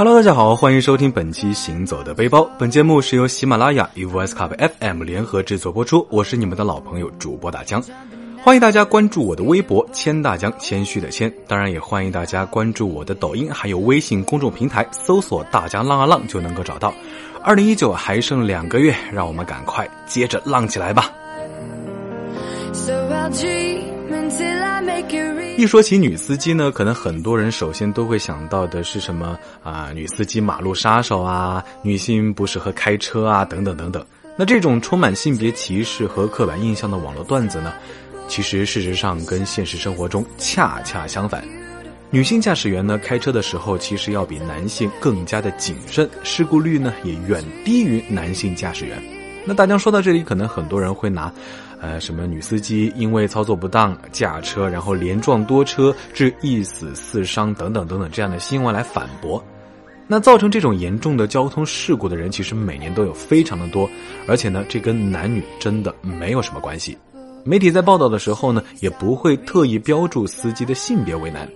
Hello，大家好，欢迎收听本期《行走的背包》。本节目是由喜马拉雅与 Voice Cup FM 联合制作播出。我是你们的老朋友主播大江，欢迎大家关注我的微博“谦大江”，谦虚的谦。当然，也欢迎大家关注我的抖音，还有微信公众平台，搜索“大江浪啊浪”就能够找到。二零一九还剩两个月，让我们赶快接着浪起来吧。一说起女司机呢，可能很多人首先都会想到的是什么啊？女司机马路杀手啊，女性不适合开车啊，等等等等。那这种充满性别歧视和刻板印象的网络段子呢，其实事实上跟现实生活中恰恰相反。女性驾驶员呢，开车的时候其实要比男性更加的谨慎，事故率呢也远低于男性驾驶员。那大家说到这里，可能很多人会拿。呃，什么女司机因为操作不当驾车，然后连撞多车致一死四伤等等等等这样的新闻来反驳，那造成这种严重的交通事故的人，其实每年都有非常的多，而且呢，这跟男女真的没有什么关系。媒体在报道的时候呢，也不会特意标注司机的性别为男。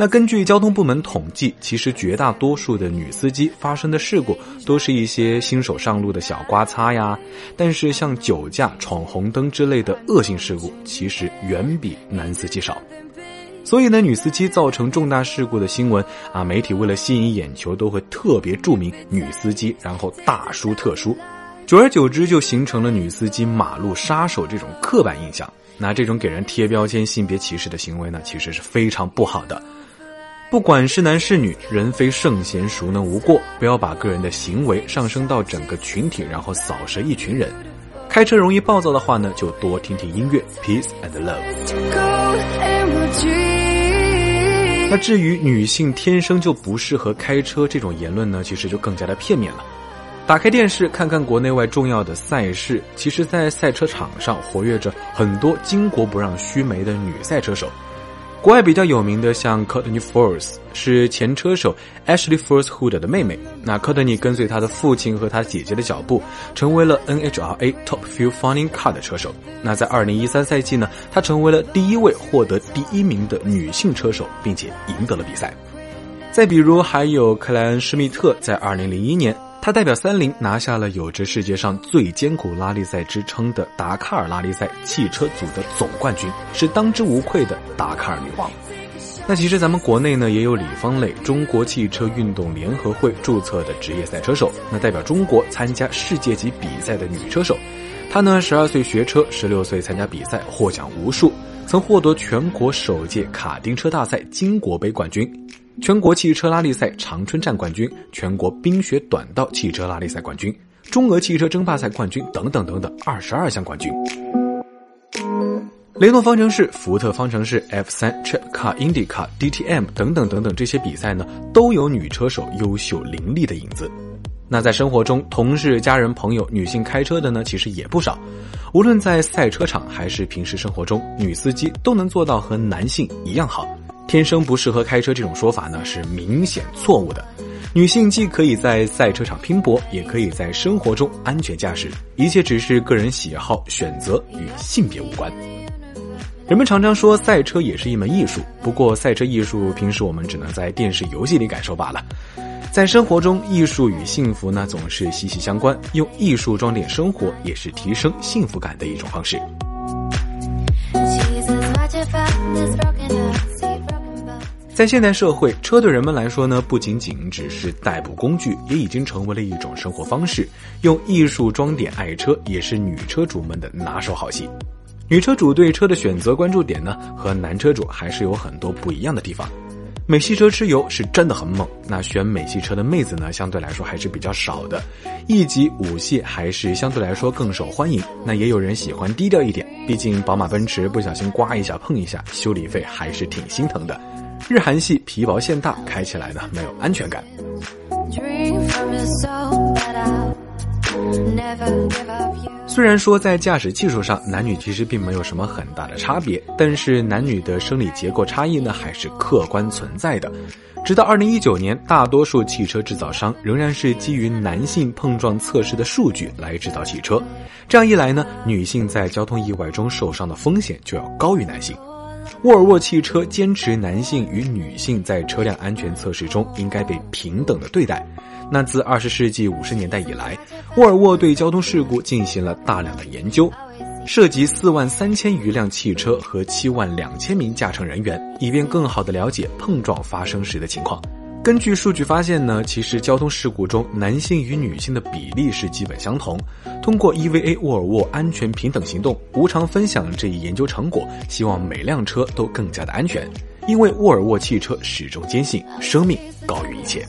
那根据交通部门统计，其实绝大多数的女司机发生的事故都是一些新手上路的小刮擦呀。但是像酒驾、闯红灯之类的恶性事故，其实远比男司机少。所以呢，女司机造成重大事故的新闻啊，媒体为了吸引眼球，都会特别注明女司机，然后大书特书。久而久之，就形成了女司机马路杀手这种刻板印象。那这种给人贴标签、性别歧视的行为呢，其实是非常不好的。不管是男是女，人非圣贤，孰能无过？不要把个人的行为上升到整个群体，然后扫射一群人。开车容易暴躁的话呢，就多听听音乐，peace and love。那至于女性天生就不适合开车这种言论呢，其实就更加的片面了。打开电视看看国内外重要的赛事，其实，在赛车场上活跃着很多巾帼不让须眉的女赛车手。国外比较有名的像 Courtney Force 是前车手 Ashley Force Hood 的妹妹。那 Courtney 跟随她的父亲和她姐姐的脚步，成为了 NHRA Top Fuel Funding Car 的车手。那在2013赛季呢，她成为了第一位获得第一名的女性车手，并且赢得了比赛。再比如还有克莱恩施密特，在2001年。她代表三菱拿下了有着世界上最艰苦拉力赛之称的达喀尔拉力赛汽车组的总冠军，是当之无愧的达喀尔女王。那其实咱们国内呢也有李方磊，中国汽车运动联合会注册的职业赛车手，那代表中国参加世界级比赛的女车手。她呢十二岁学车，十六岁参加比赛，获奖无数，曾获得全国首届卡丁车大赛金国杯冠军。全国汽车拉力赛长春站冠军，全国冰雪短道汽车拉力赛冠军，中俄汽车争霸赛冠军等等等等，二十二项冠军。雷诺方程式、福特方程式、F 三、Trip Car、IndyCar、DTM 等等等等这些比赛呢，都有女车手优秀凌厉的影子。那在生活中，同事、家人、朋友，女性开车的呢，其实也不少。无论在赛车场还是平时生活中，女司机都能做到和男性一样好。天生不适合开车这种说法呢，是明显错误的。女性既可以在赛车场拼搏，也可以在生活中安全驾驶，一切只是个人喜好选择，与性别无关。人们常常说赛车也是一门艺术，不过赛车艺术平时我们只能在电视游戏里感受罢了。在生活中，艺术与幸福呢总是息息相关，用艺术装点生活，也是提升幸福感的一种方式。在现代社会，车对人们来说呢，不仅仅只是代步工具，也已经成为了一种生活方式。用艺术装点爱车，也是女车主们的拿手好戏。女车主对车的选择关注点呢，和男车主还是有很多不一样的地方。美系车吃油是真的很猛，那选美系车的妹子呢，相对来说还是比较少的。一级、五系还是相对来说更受欢迎。那也有人喜欢低调一点，毕竟宝马、奔驰不小心刮一下、碰一下，修理费还是挺心疼的。日韩系皮薄馅大，开起来呢没有安全感。虽然说在驾驶技术上，男女其实并没有什么很大的差别，但是男女的生理结构差异呢还是客观存在的。直到二零一九年，大多数汽车制造商仍然是基于男性碰撞测试的数据来制造汽车，这样一来呢，女性在交通意外中受伤的风险就要高于男性。沃尔沃汽车坚持男性与女性在车辆安全测试中应该被平等的对待。那自二十世纪五十年代以来，沃尔沃对交通事故进行了大量的研究，涉及四万三千余辆汽车和七万两千名驾乘人员，以便更好的了解碰撞发生时的情况。根据数据发现呢，其实交通事故中男性与女性的比例是基本相同。通过 EVA 沃尔沃安全平等行动，无偿分享这一研究成果，希望每辆车都更加的安全。因为沃尔沃汽车始终坚信生命高于一切。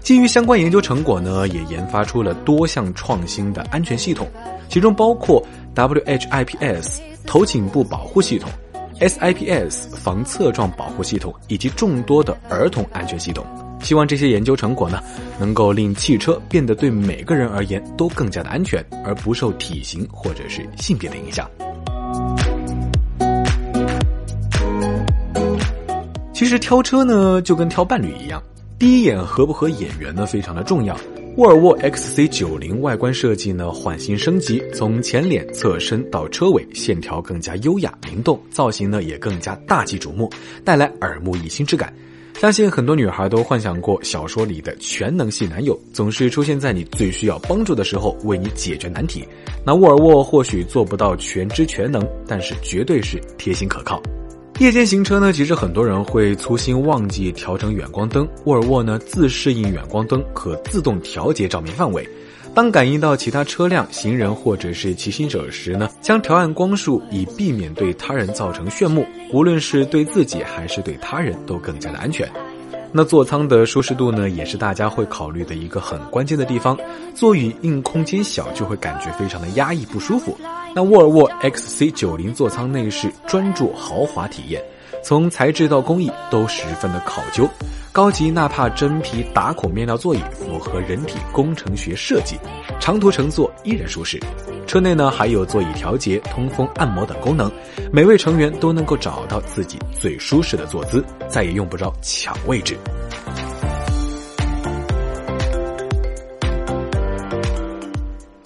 基于相关研究成果呢，也研发出了多项创新的安全系统，其中包括 WHIPS 头颈部保护系统、SIPS 防侧撞保护系统以及众多的儿童安全系统。希望这些研究成果呢，能够令汽车变得对每个人而言都更加的安全，而不受体型或者是性别的影响。其实挑车呢，就跟挑伴侣一样。第一眼合不合眼缘呢，非常的重要。沃尔沃 XC90 外观设计呢换新升级，从前脸、侧身到车尾，线条更加优雅灵动，造型呢也更加大气瞩目，带来耳目一新之感。相信很多女孩都幻想过小说里的全能系男友，总是出现在你最需要帮助的时候，为你解决难题。那沃尔沃或许做不到全知全能，但是绝对是贴心可靠。夜间行车呢，其实很多人会粗心忘记调整远光灯。沃尔沃呢，自适应远光灯可自动调节照明范围。当感应到其他车辆、行人或者是骑行者时呢，将调暗光束，以避免对他人造成炫目。无论是对自己还是对他人都更加的安全。那座舱的舒适度呢，也是大家会考虑的一个很关键的地方。座椅硬空间小，就会感觉非常的压抑不舒服。那沃尔沃 XC 九零座舱内饰专注豪华体验，从材质到工艺都十分的考究，高级纳帕真皮打孔面料座椅符合人体工程学设计，长途乘坐依然舒适。车内呢还有座椅调节、通风、按摩等功能，每位成员都能够找到自己最舒适的坐姿，再也用不着抢位置。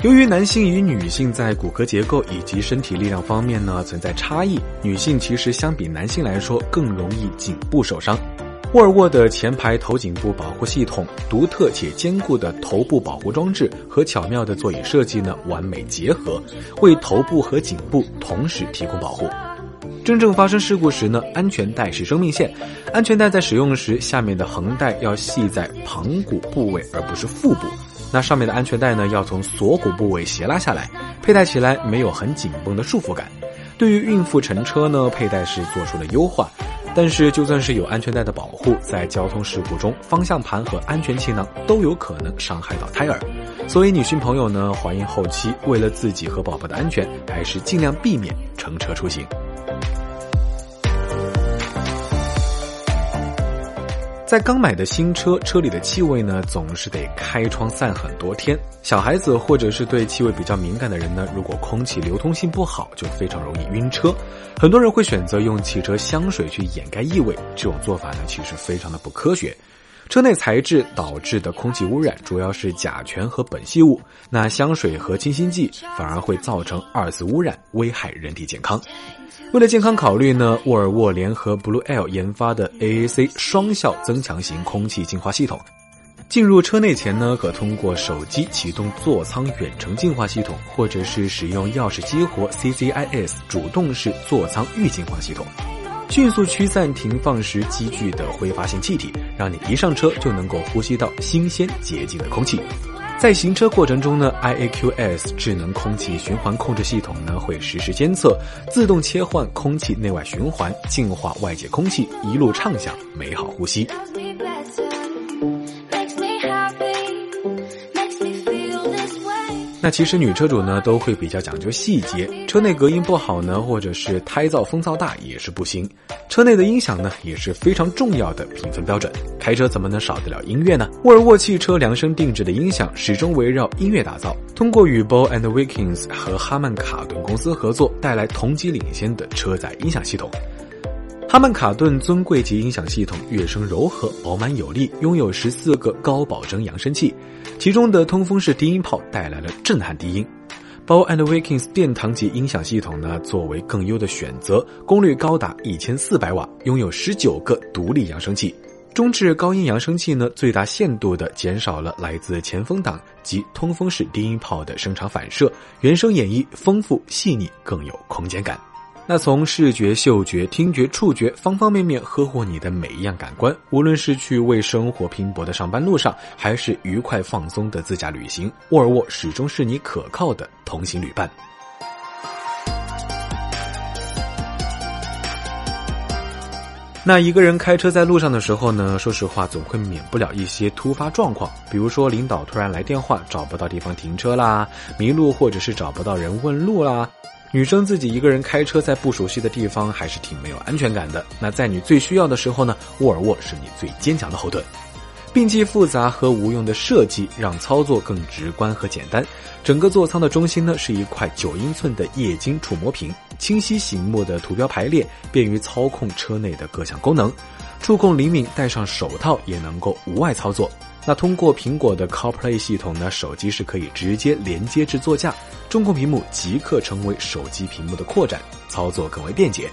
由于男性与女性在骨骼结构以及身体力量方面呢存在差异，女性其实相比男性来说更容易颈部受伤。沃尔沃的前排头颈部保护系统、独特且坚固的头部保护装置和巧妙的座椅设计呢完美结合，为头部和颈部同时提供保护。真正发生事故时呢，安全带是生命线。安全带在使用时，下面的横带要系在旁骨部位，而不是腹部。那上面的安全带呢，要从锁骨部位斜拉下来，佩戴起来没有很紧绷的束缚感。对于孕妇乘车呢，佩戴是做出了优化。但是就算是有安全带的保护，在交通事故中，方向盘和安全气囊都有可能伤害到胎儿。所以女性朋友呢，怀孕后期为了自己和宝宝的安全，还是尽量避免乘车出行。在刚买的新车，车里的气味呢，总是得开窗散很多天。小孩子或者是对气味比较敏感的人呢，如果空气流通性不好，就非常容易晕车。很多人会选择用汽车香水去掩盖异味，这种做法呢，其实非常的不科学。车内材质导致的空气污染主要是甲醛和苯系物，那香水和清新剂反而会造成二次污染，危害人体健康。为了健康考虑呢，沃尔沃联合 Blue Air 研发的 AAC 双效增强型空气净化系统，进入车内前呢，可通过手机启动座舱远程净化系统，或者是使用钥匙激活 CCIS 主动式座舱预净化系统，迅速驱散停放时积聚的挥发性气体，让你一上车就能够呼吸到新鲜洁净的空气。在行车过程中呢，IAQS 智能空气循环控制系统呢会实时监测，自动切换空气内外循环，净化外界空气，一路畅享美好呼吸。那其实女车主呢都会比较讲究细节，车内隔音不好呢，或者是胎噪风噪大也是不行。车内的音响呢也是非常重要的评分标准。开车怎么能少得了音乐呢？沃尔沃汽车量身定制的音响始终围绕音乐打造，通过与 Bose and Wilkins 和哈曼卡顿公司合作，带来同级领先的车载音响系统。哈曼卡顿尊贵级音响系统，乐声柔和、饱满有力，拥有十四个高保真扬声器，其中的通风式低音炮带来了震撼低音。Bose and Wilkins 殿堂级音响系统呢，作为更优的选择，功率高达一千四百瓦，拥有十九个独立扬声器。中置高音扬声器呢，最大限度地减少了来自前风挡及通风式低音炮的声场反射，原声演绎丰富细腻，更有空间感。那从视觉、嗅觉、听觉、触觉方方面面呵护你的每一样感官，无论是去为生活拼搏的上班路上，还是愉快放松的自驾旅行，沃尔沃始终是你可靠的同行旅伴。那一个人开车在路上的时候呢，说实话总会免不了一些突发状况，比如说领导突然来电话，找不到地方停车啦，迷路或者是找不到人问路啦。女生自己一个人开车在不熟悉的地方还是挺没有安全感的。那在你最需要的时候呢，沃尔沃是你最坚强的后盾。并记复杂和无用的设计，让操作更直观和简单。整个座舱的中心呢，是一块九英寸的液晶触摸屏，清晰醒目的图标排列，便于操控车内的各项功能。触控灵敏，戴上手套也能够无碍操作。那通过苹果的 CarPlay 系统呢，手机是可以直接连接至座驾，中控屏幕即刻成为手机屏幕的扩展，操作更为便捷。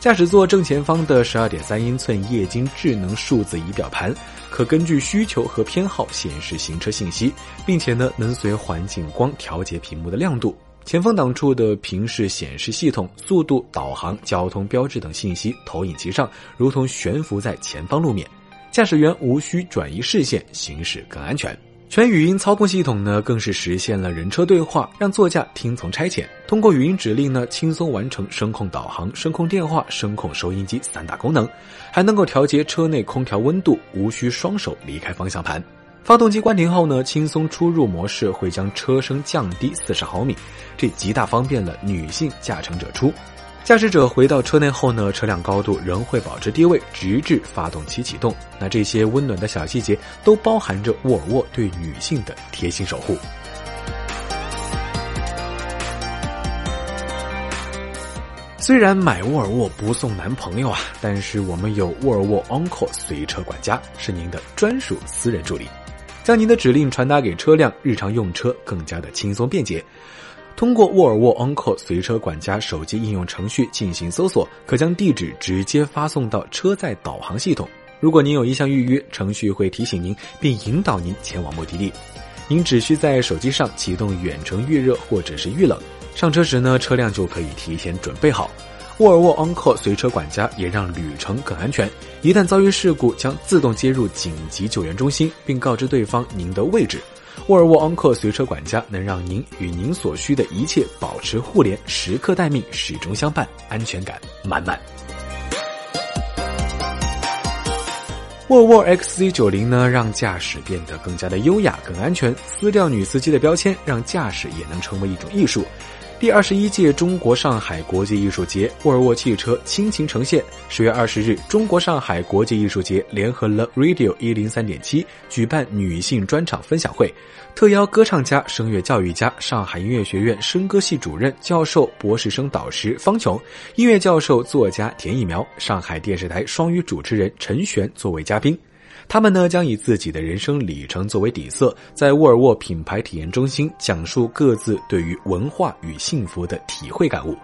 驾驶座正前方的十二点三英寸液晶智能数字仪表盘，可根据需求和偏好显示行车信息，并且呢能随环境光调节屏幕的亮度。前风挡处的平视显示系统，速度、导航、交通标志等信息投影其上，如同悬浮在前方路面，驾驶员无需转移视线，行驶更安全。全语音操控系统呢，更是实现了人车对话，让座驾听从差遣，通过语音指令呢，轻松完成声控导航、声控电话、声控收音机三大功能，还能够调节车内空调温度，无需双手离开方向盘。发动机关停后呢，轻松出入模式会将车身降低四十毫米，这极大方便了女性驾乘者出。驾驶者回到车内后呢，车辆高度仍会保持低位，直至发动机启动。那这些温暖的小细节都包含着沃尔沃对女性的贴心守护。虽然买沃尔沃不送男朋友啊，但是我们有沃尔沃 Uncle 随车管家，是您的专属私人助理，将您的指令传达给车辆，日常用车更加的轻松便捷。通过沃尔沃 Uncle 随车管家手机应用程序进行搜索，可将地址直接发送到车载导航系统。如果您有意向预约，程序会提醒您并引导您前往目的地。您只需在手机上启动远程预热或者是预冷，上车时呢，车辆就可以提前准备好。沃尔沃 Uncle 随车管家也让旅程更安全，一旦遭遇事故，将自动接入紧急救援中心，并告知对方您的位置。沃尔沃昂克随车管家能让您与您所需的一切保持互联，时刻待命，始终相伴，安全感满满。沃尔沃 XC90 呢，让驾驶变得更加的优雅、更安全，撕掉女司机的标签，让驾驶也能成为一种艺术。第二十一届中国上海国际艺术节，沃尔沃汽车倾情呈现。十月二十日，中国上海国际艺术节联合了 Radio 一零三点七举办女性专场分享会，特邀歌唱家、声乐教育家、上海音乐学院声歌系主任、教授、博士生导师方琼，音乐教授、作家田艺苗，上海电视台双语主持人陈璇作为嘉宾。他们呢将以自己的人生里程作为底色，在沃尔沃品牌体验中心讲述各自对于文化与幸福的体会感悟。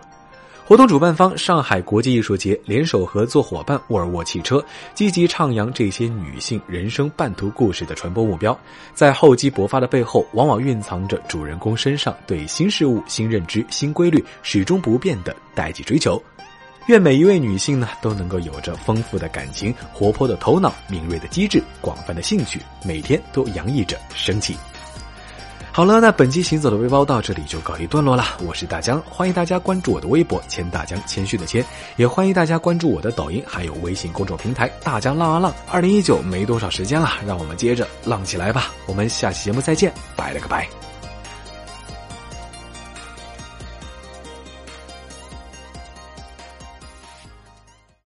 活动主办方上海国际艺术节联手合作伙伴沃尔沃汽车，积极徜徉这些女性人生半途故事的传播目标。在厚积薄发的背后，往往蕴藏着主人公身上对新事物、新认知、新规律始终不变的代际追求。愿每一位女性呢都能够有着丰富的感情、活泼的头脑、敏锐的机智、广泛的兴趣，每天都洋溢着生气。好了，那本期行走的背包到这里就告一段落了。我是大江，欢迎大家关注我的微博“千大江”，谦虚的谦，也欢迎大家关注我的抖音，还有微信公众平台“大江浪啊浪”。二零一九没多少时间了，让我们接着浪起来吧！我们下期节目再见，拜了个拜。